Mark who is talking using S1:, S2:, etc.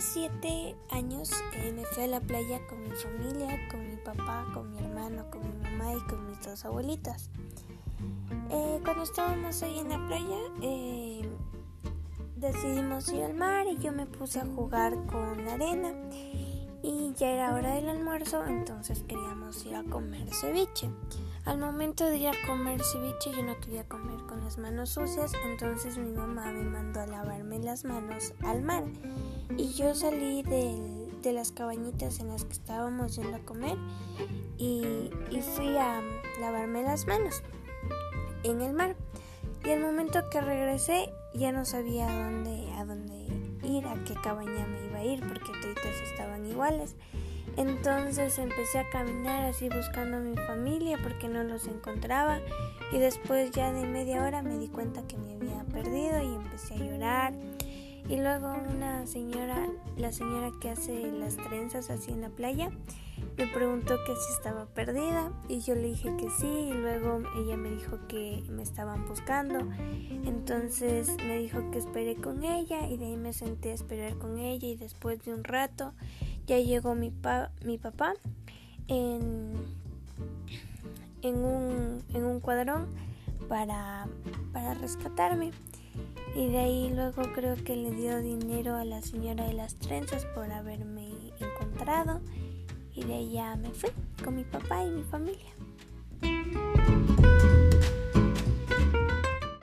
S1: siete años eh, me fui a la playa con mi familia, con mi papá, con mi hermano, con mi mamá y con mis dos abuelitas. Eh, cuando estábamos ahí en la playa, eh, decidimos ir al mar y yo me puse a jugar con la arena y ya era hora del almuerzo, entonces queríamos ir a comer ceviche. Al momento de ir a comer ceviche yo no quería comer con las manos sucias, entonces mi mamá me mandó a lavarme las manos al mar y yo salí de las cabañitas en las que estábamos yendo a comer y, y fui a lavarme las manos en el mar. Y al momento que regresé ya no sabía a dónde, a dónde ir, a qué cabaña me iba a ir, porque todas estaban iguales. Entonces empecé a caminar así buscando a mi familia porque no los encontraba y después ya de media hora me di cuenta que me había perdido y. Y luego una señora, la señora que hace las trenzas así en la playa, me preguntó que si estaba perdida y yo le dije que sí y luego ella me dijo que me estaban buscando. Entonces me dijo que esperé con ella y de ahí me senté a esperar con ella y después de un rato ya llegó mi, mi papá en, en, un, en un cuadrón para, para rescatarme. Y de ahí luego creo que le dio dinero a la señora de las trenzas por haberme encontrado y de allá me fui con mi papá y mi familia.